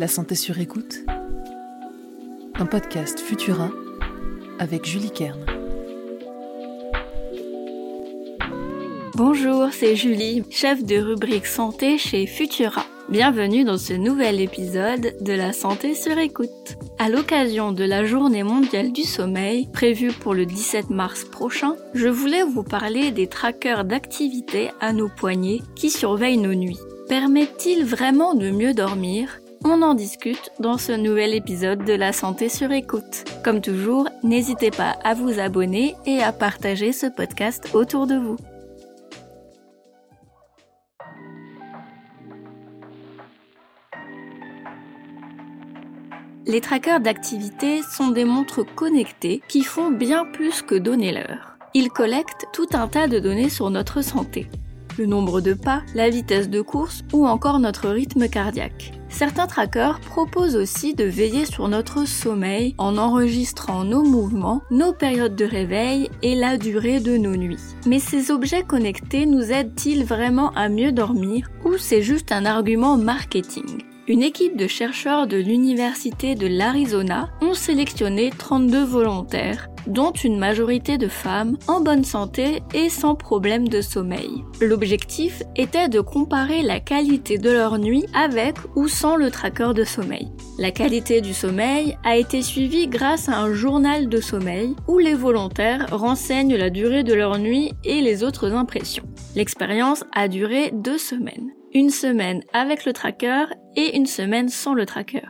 La santé sur écoute. Un podcast Futura avec Julie Kern. Bonjour, c'est Julie, chef de rubrique santé chez Futura. Bienvenue dans ce nouvel épisode de la santé sur écoute. À l'occasion de la journée mondiale du sommeil, prévue pour le 17 mars prochain, je voulais vous parler des trackers d'activité à nos poignets qui surveillent nos nuits. Permettent-ils vraiment de mieux dormir? On en discute dans ce nouvel épisode de la santé sur écoute. Comme toujours, n'hésitez pas à vous abonner et à partager ce podcast autour de vous. Les trackers d'activité sont des montres connectées qui font bien plus que donner l'heure. Ils collectent tout un tas de données sur notre santé. Le nombre de pas, la vitesse de course ou encore notre rythme cardiaque. Certains trackers proposent aussi de veiller sur notre sommeil en enregistrant nos mouvements, nos périodes de réveil et la durée de nos nuits. Mais ces objets connectés nous aident-ils vraiment à mieux dormir ou c'est juste un argument marketing? Une équipe de chercheurs de l'Université de l'Arizona ont sélectionné 32 volontaires, dont une majorité de femmes en bonne santé et sans problème de sommeil. L'objectif était de comparer la qualité de leur nuit avec ou sans le tracker de sommeil. La qualité du sommeil a été suivie grâce à un journal de sommeil où les volontaires renseignent la durée de leur nuit et les autres impressions. L'expérience a duré deux semaines une semaine avec le tracker et une semaine sans le tracker.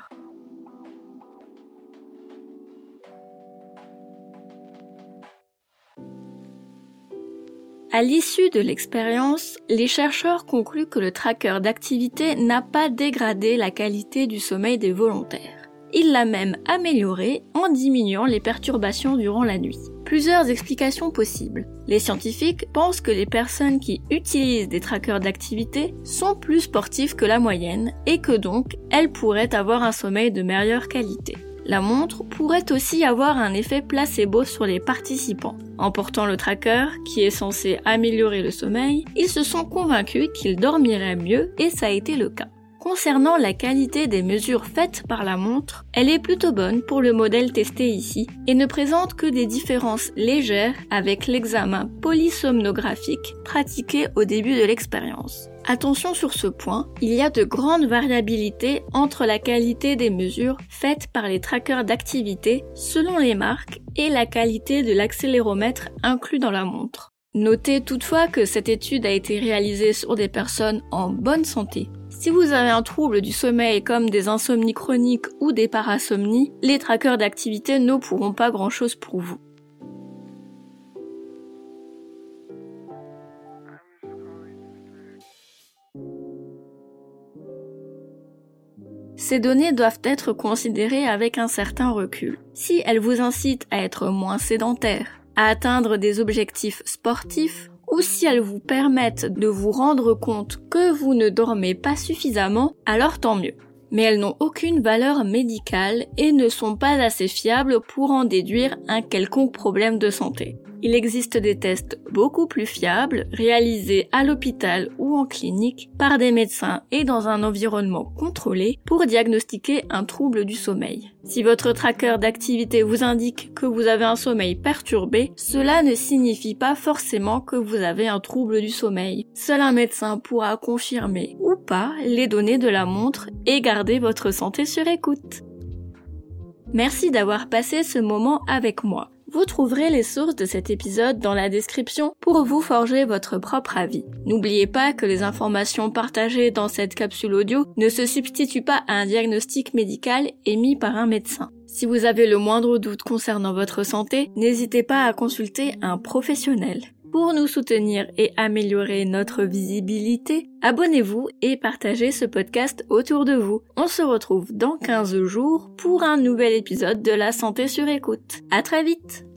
À l'issue de l'expérience, les chercheurs concluent que le tracker d'activité n'a pas dégradé la qualité du sommeil des volontaires. Il l'a même amélioré en diminuant les perturbations durant la nuit. Plusieurs explications possibles. Les scientifiques pensent que les personnes qui utilisent des trackers d'activité sont plus sportives que la moyenne et que donc elles pourraient avoir un sommeil de meilleure qualité. La montre pourrait aussi avoir un effet placebo sur les participants. En portant le tracker, qui est censé améliorer le sommeil, ils se sont convaincus qu'ils dormiraient mieux et ça a été le cas. Concernant la qualité des mesures faites par la montre, elle est plutôt bonne pour le modèle testé ici et ne présente que des différences légères avec l'examen polysomnographique pratiqué au début de l'expérience. Attention sur ce point, il y a de grandes variabilités entre la qualité des mesures faites par les trackers d'activité selon les marques et la qualité de l'accéléromètre inclus dans la montre. Notez toutefois que cette étude a été réalisée sur des personnes en bonne santé si vous avez un trouble du sommeil comme des insomnies chroniques ou des parasomnies, les trackers d'activité ne pourront pas grand chose pour vous. Ces données doivent être considérées avec un certain recul. Si elles vous incitent à être moins sédentaire, à atteindre des objectifs sportifs ou si elles vous permettent de vous rendre compte que vous ne dormez pas suffisamment, alors tant mieux. Mais elles n'ont aucune valeur médicale et ne sont pas assez fiables pour en déduire un quelconque problème de santé. Il existe des tests beaucoup plus fiables, réalisés à l'hôpital ou en clinique par des médecins et dans un environnement contrôlé pour diagnostiquer un trouble du sommeil. Si votre tracker d'activité vous indique que vous avez un sommeil perturbé, cela ne signifie pas forcément que vous avez un trouble du sommeil. Seul un médecin pourra confirmer ou pas les données de la montre et garder votre santé sur écoute. Merci d'avoir passé ce moment avec moi. Vous trouverez les sources de cet épisode dans la description pour vous forger votre propre avis. N'oubliez pas que les informations partagées dans cette capsule audio ne se substituent pas à un diagnostic médical émis par un médecin. Si vous avez le moindre doute concernant votre santé, n'hésitez pas à consulter un professionnel. Pour nous soutenir et améliorer notre visibilité, abonnez-vous et partagez ce podcast autour de vous. On se retrouve dans 15 jours pour un nouvel épisode de la santé sur écoute. À très vite!